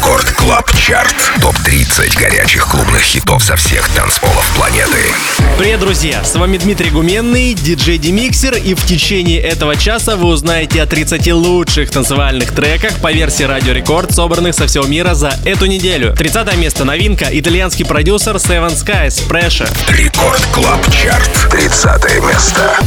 Record Club Chart. Топ-30 горячих клубных хитов со всех танцполов планеты. Привет, друзья! С вами Дмитрий Гуменный, диджей Dimixer, и в течение этого часа вы узнаете о 30 лучших танцевальных треках по версии Радио Рекорд, собранных со всего мира за эту неделю. 30 место новинка, итальянский продюсер Seven Skies, Pressure. Record Club Chart. 30 место.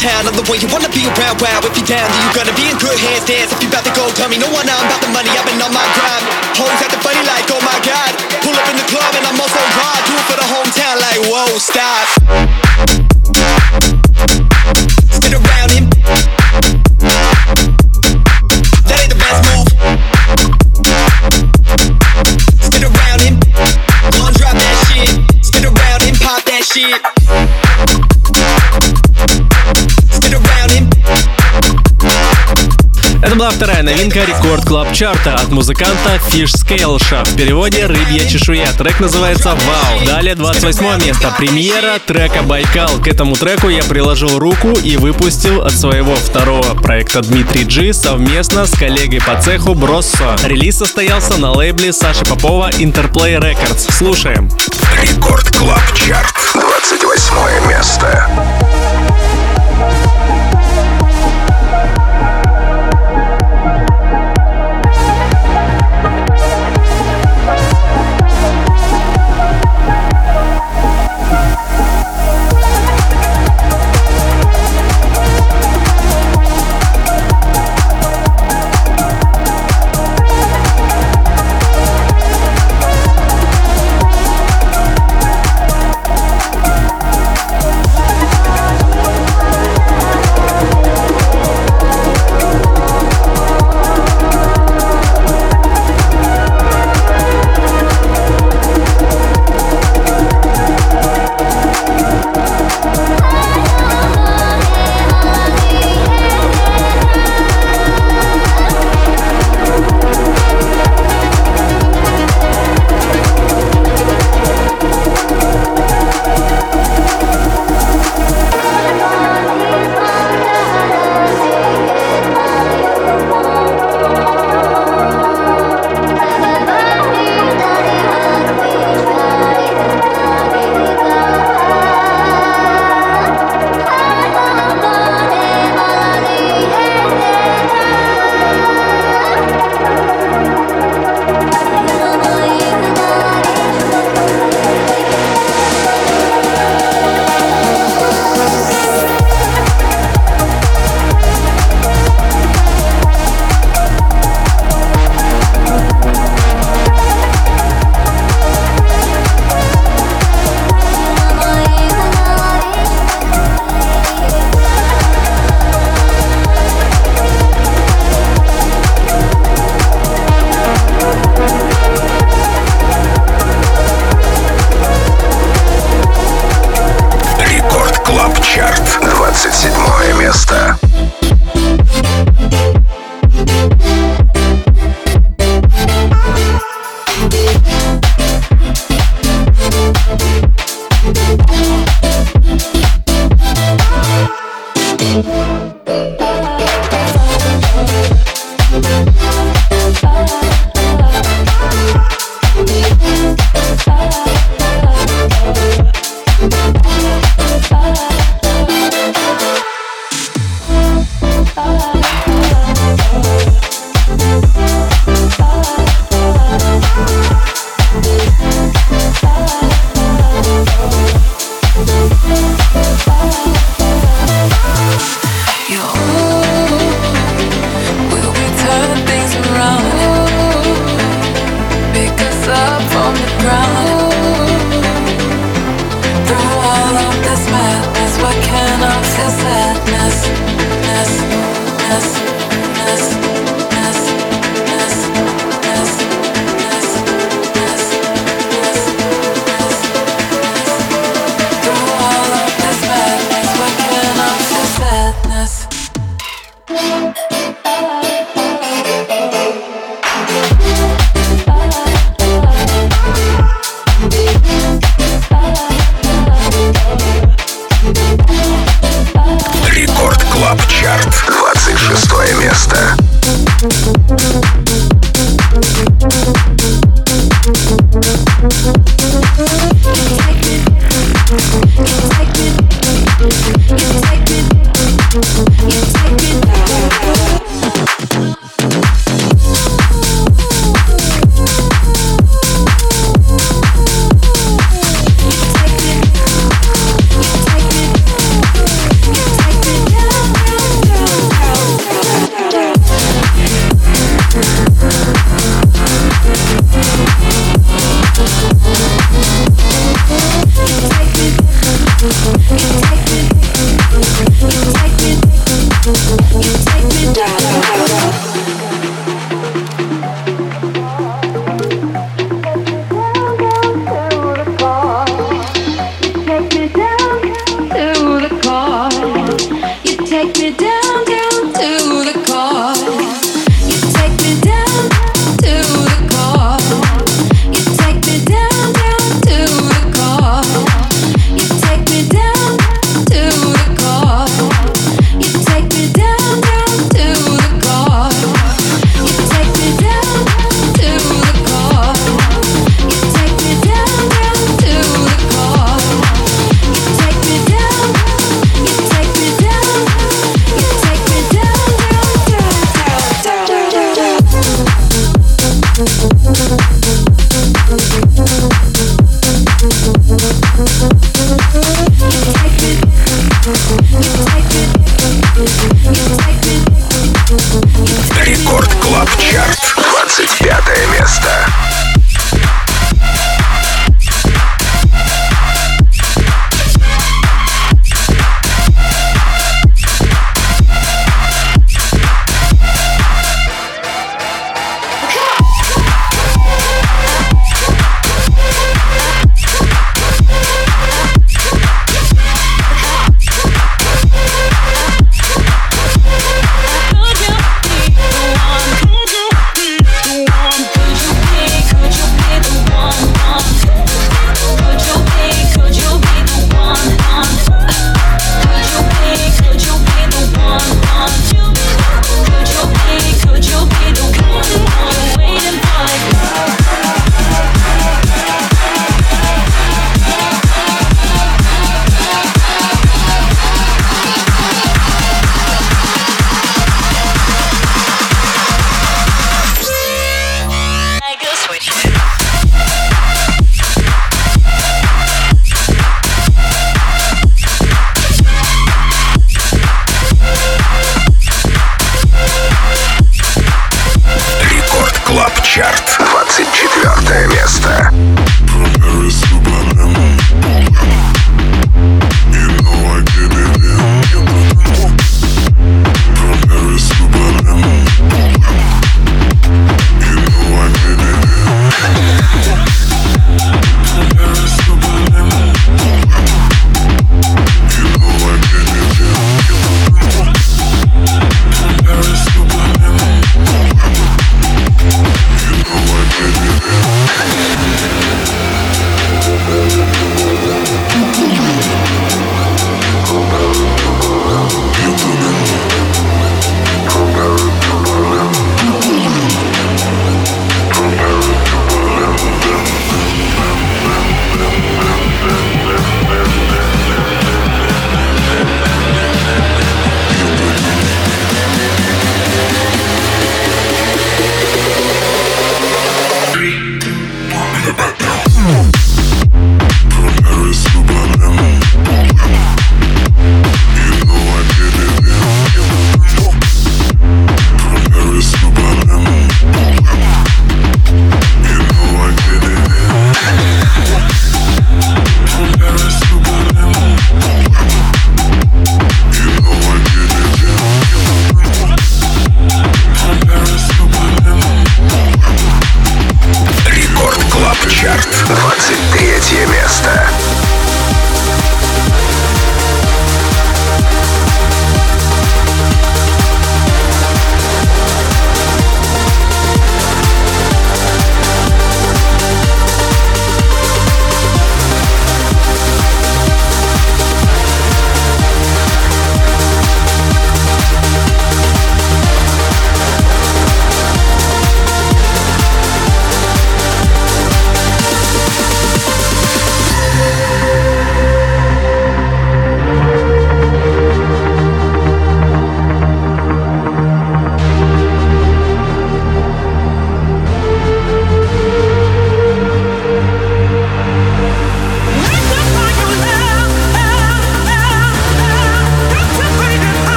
Town. I'm the one you wanna be around. Wow, if you down, then you gonna be in good hands. Dance if you about to go. Tell me no one, I'm about the money. Вторая новинка Record Club Chart а от музыканта Fish Scale В переводе «Рыбья чешуя». Трек называется «Вау». Далее 28 место. Премьера трека «Байкал». К этому треку я приложил руку и выпустил от своего второго проекта Дмитрий G совместно с коллегой по цеху Броссо. Релиз состоялся на лейбле Саши Попова Interplay Records. Слушаем. Рекорд Клаб Чарт. 28 место.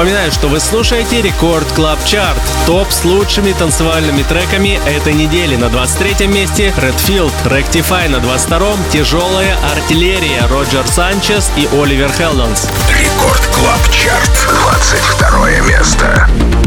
Напоминаю, что вы слушаете Record Club Chart. Топ с лучшими танцевальными треками этой недели. На 23 месте Redfield, Rectify на 22-м, Тяжелая артиллерия, Роджер Санчес и Оливер Хелденс. Record Club Chart, 22 место.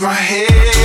My head,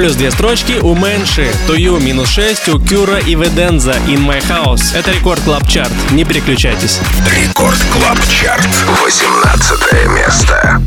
Плюс две строчки у Мэнши, To You минус 6 у Кюра и Веденза In My House. Это Record Club Chart. Не переключайтесь. Record Club Chart, 18 место.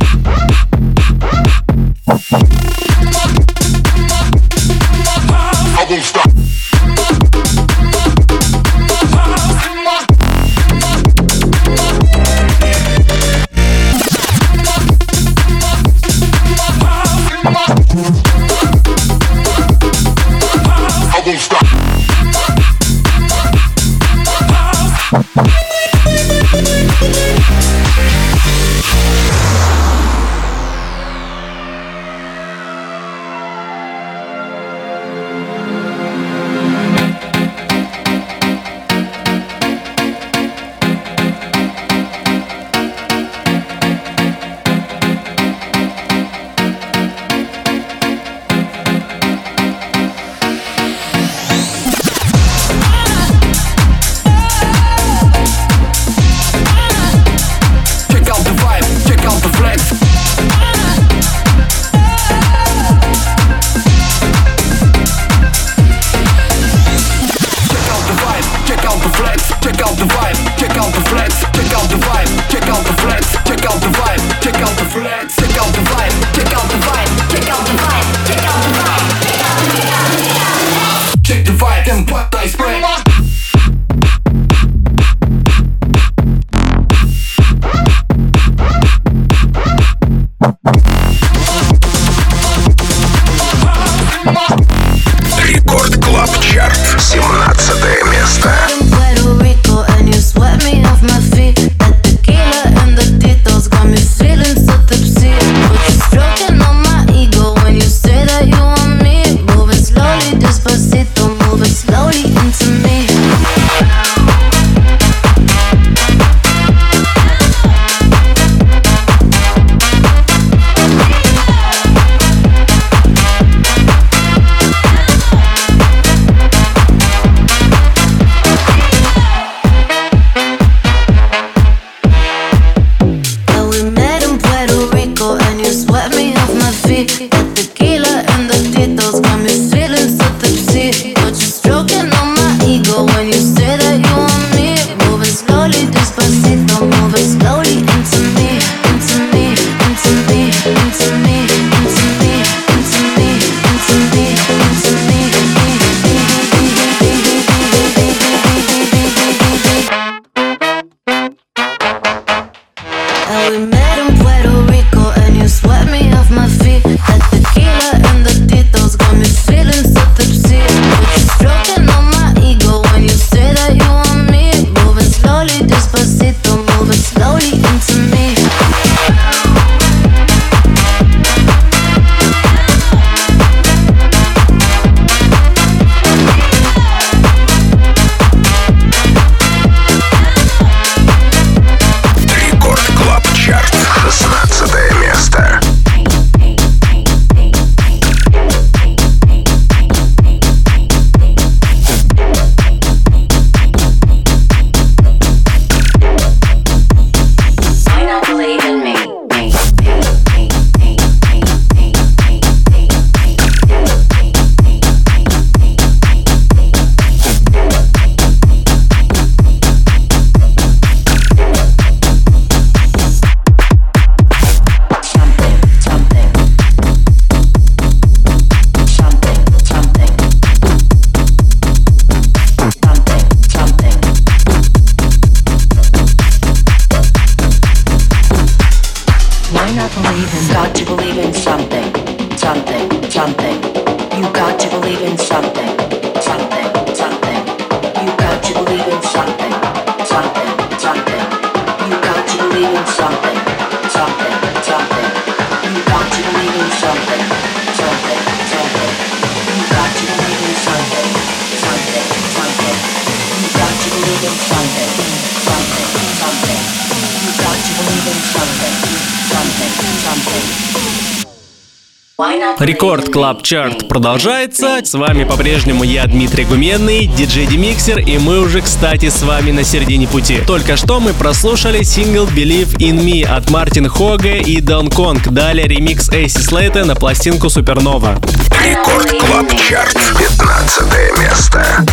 Record Club Chart продолжается. С вами по-прежнему я, Дмитрий Гуменный, диджей Dimixer, и мы уже, кстати, с вами на середине пути. Только что мы прослушали сингл Believe in Me от Мартин Хоге и Дон Конг. Далее ремикс Эйси Слейта на пластинку Supernova. Record Club Chart, 15 место.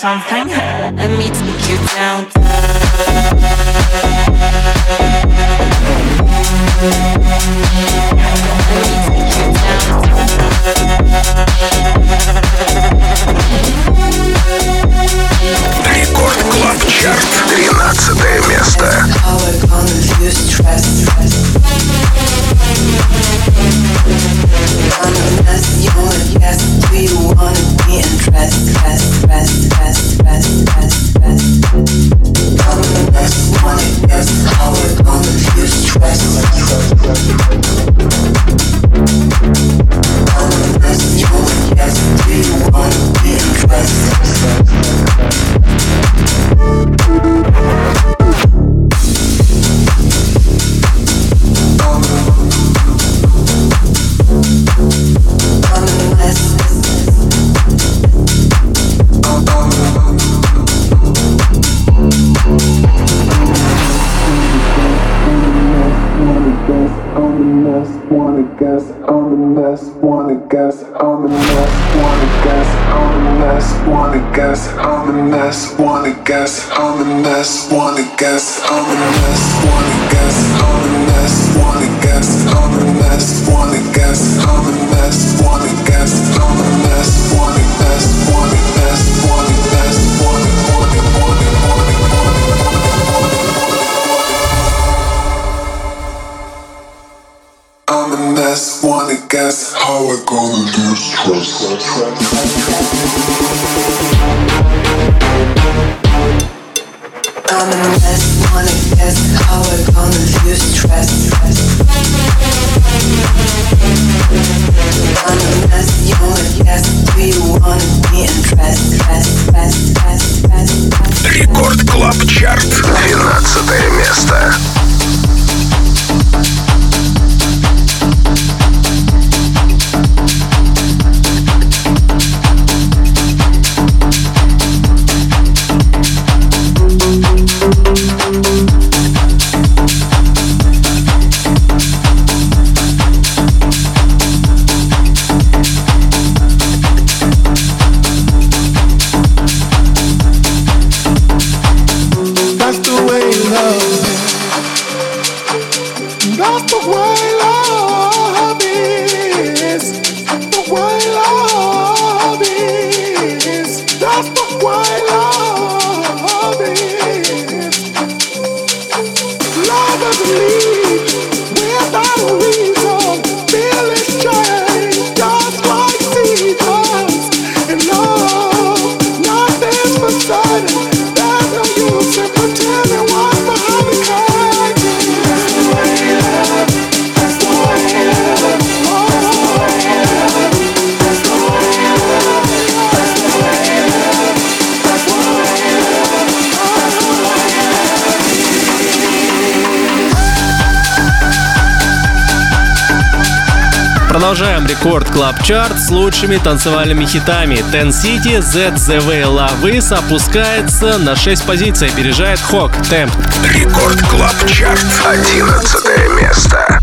Something? Let me take you down, close. Продолжаем рекорд Клаб Чарт с лучшими танцевальными хитами. Ten City, ZZV The Way опускается на 6 позиций, опережает Хок, темп. Рекорд Клаб Чарт, 11 место.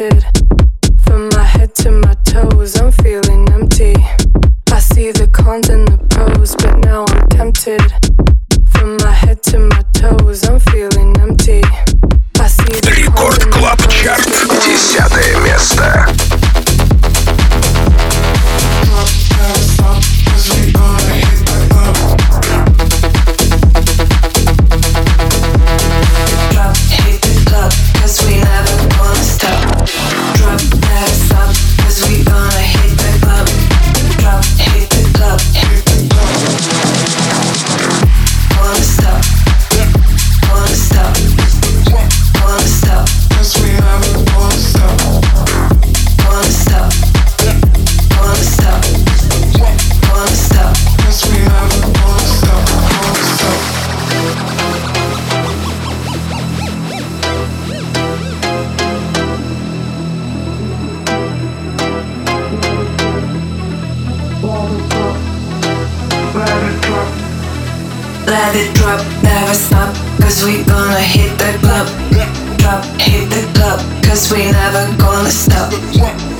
wanted. Let it drop, never stop, cause we gonna hit the club. Drop, hit the club, cause we never gonna stop.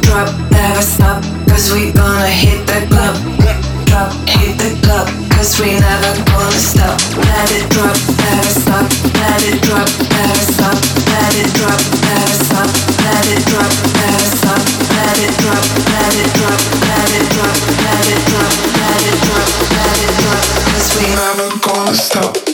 Drop, never stop, cause we gonna hit the club drop, hit the club, cause we never gonna stop. Let it drop, never stop, let it drop, never stop, let it drop, never stop, let it drop, never stop, let it drop, let it drop, let it drop, let it drop, let it drop, let it drop, cause we never gonna stop.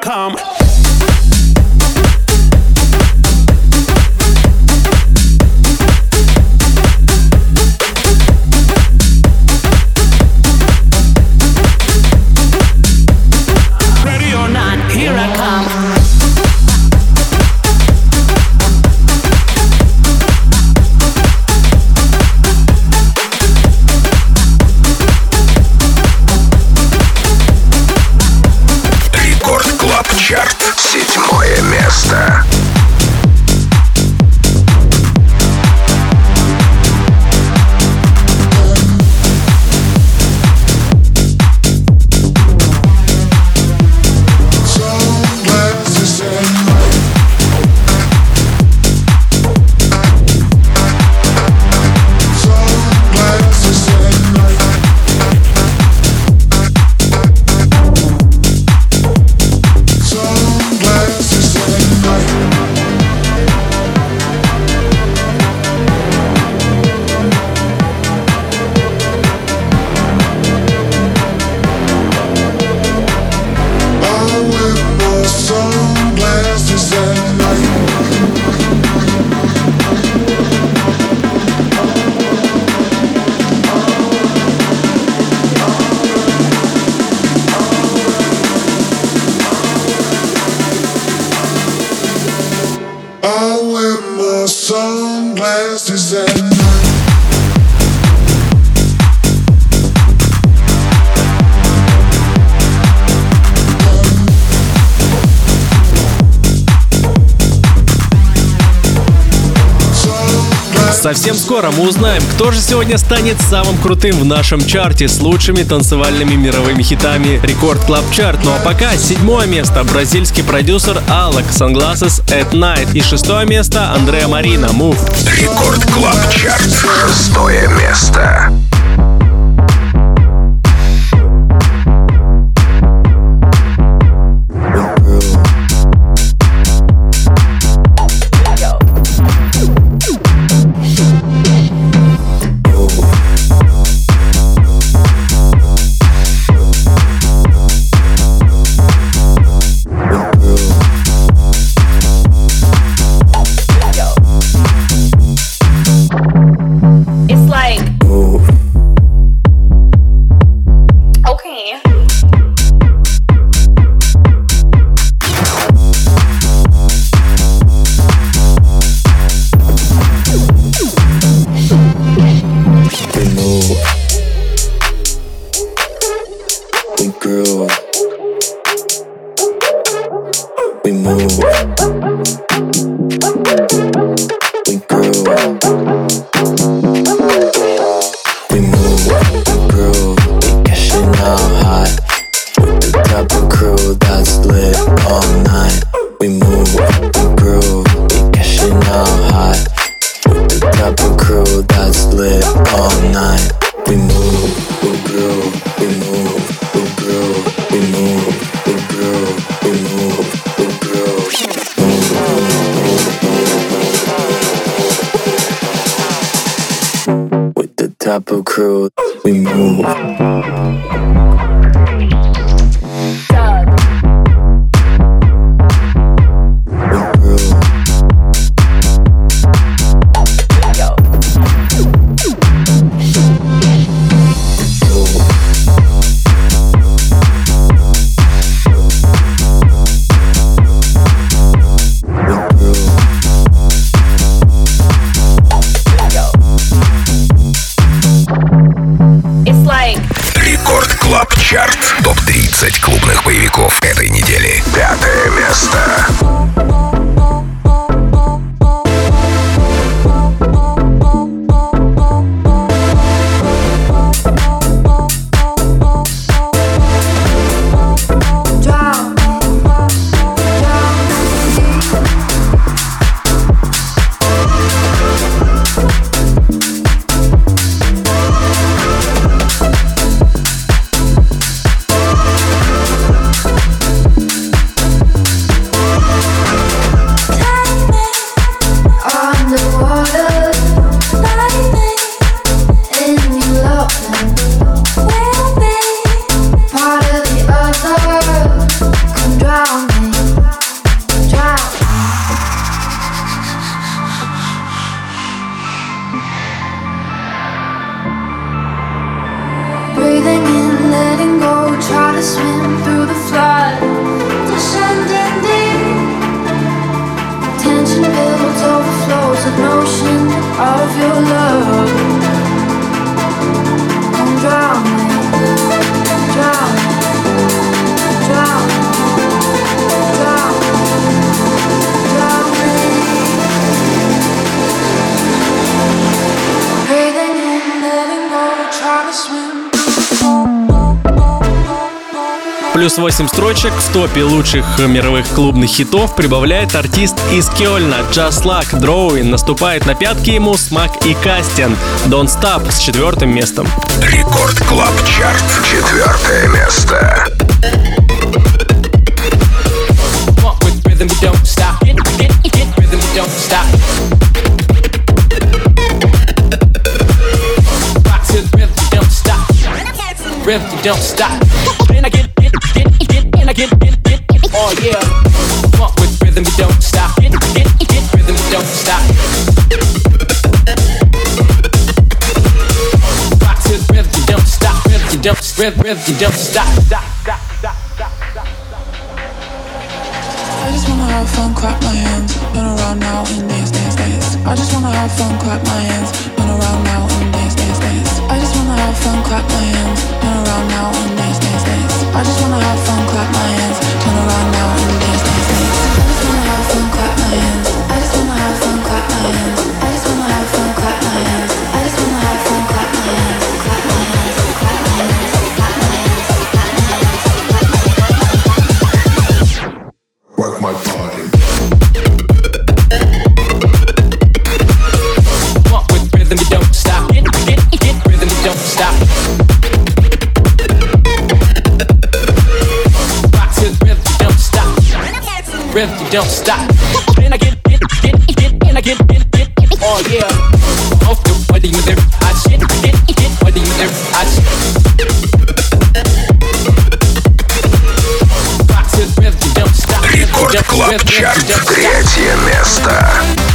Come. Совсем скоро мы узнаем, кто же сегодня станет самым крутым в нашем чарте с лучшими танцевальными мировыми хитами Record Club Chart. Ну а пока седьмое место бразильский продюсер Alok Sunglasses at Night и шестое место Андреа Марина Move. Record Club Chart. Шестое место. 8 строчек в топе лучших мировых клубных хитов прибавляет артист из Кёльна Just Luke Drowning. Наступает на пятки ему SMACK и Кастин. Don't Stop с четвертым местом. Record Club Chart. Четвертое место. Rhythm, don't stop. I get Oh yeah. With rhythm, don't stop. Rhythm, don't stop. Rock to the rhythm, you don't stop. Rhythm, you don't, stop. I just wanna have fun, clap my hands, turn around now and dance, dance, dance. I just wanna have fun, clap my hands, turn around now and dance, dance, dance. I just wanna have fun, clap my hands, around now and dance, dance, dance. I just wanna have fun, clap my hands. Turn around now and dance, dance, dance. I just wanna have fun, clap my hands. I just wanna have fun, clap my hands. I just wanna have fun, clap my hands. I just wanna have fun, clap my hands. Don't stop. And I get, get, get, get, and I get, get, get, oh yeah. Off the do you do? I shit, get, get, do you do? I shit. Рекорд Клаб Чарт. Третье место.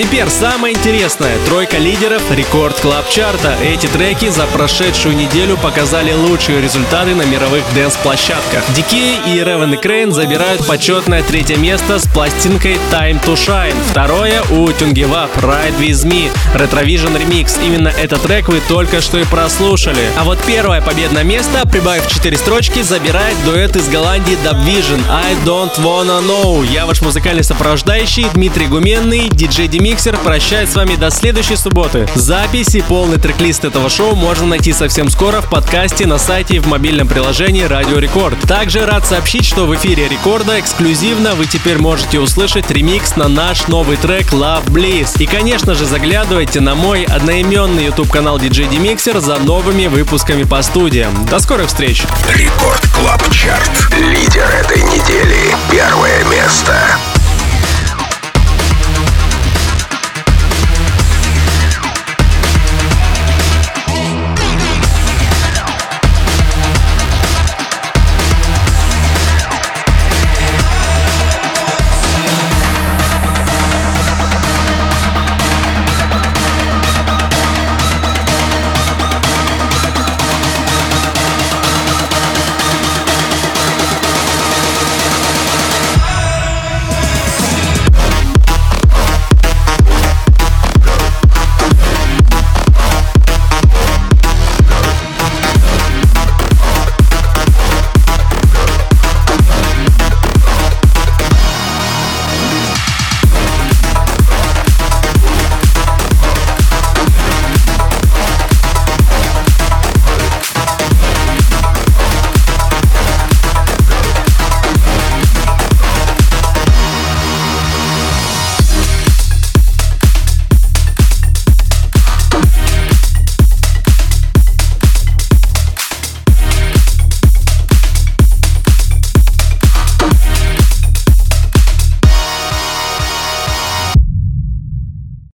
Теперь самое интересное. Тройка лидеров Record Club Chart'а. Эти треки за прошедшую неделю показали лучшие результаты на мировых dance -площадках. Дикей и Raven и Kreyn забирают почетное третье место с пластинкой Time to Shine. Второе у Tungevaag Ride With Me RetroVision Remix. Именно этот трек вы только что и прослушали. А вот первое победное место, прибавив 4 строчки, забирает дуэт из Голландии DubVision I Don't Wanna Know. Я ваш музыкальный сопровождающий Дмитрий Гуменный, DJ DeMixer прощается с вами до следующей субботы. Запись и полный трек-лист этого шоу можно найти совсем скоро в подкасте на сайте и в мобильном приложении Радио Рекорд. Также рад сообщить, что в эфире Рекорда эксклюзивно вы теперь можете услышать ремикс на наш новый трек Love Bliss. И, конечно же, заглядывайте на мой одноименный YouTube канал DJ DeMixer за новыми выпусками по студиям. До скорых встреч! Record Club Chart. Лидер этой недели. Первое место.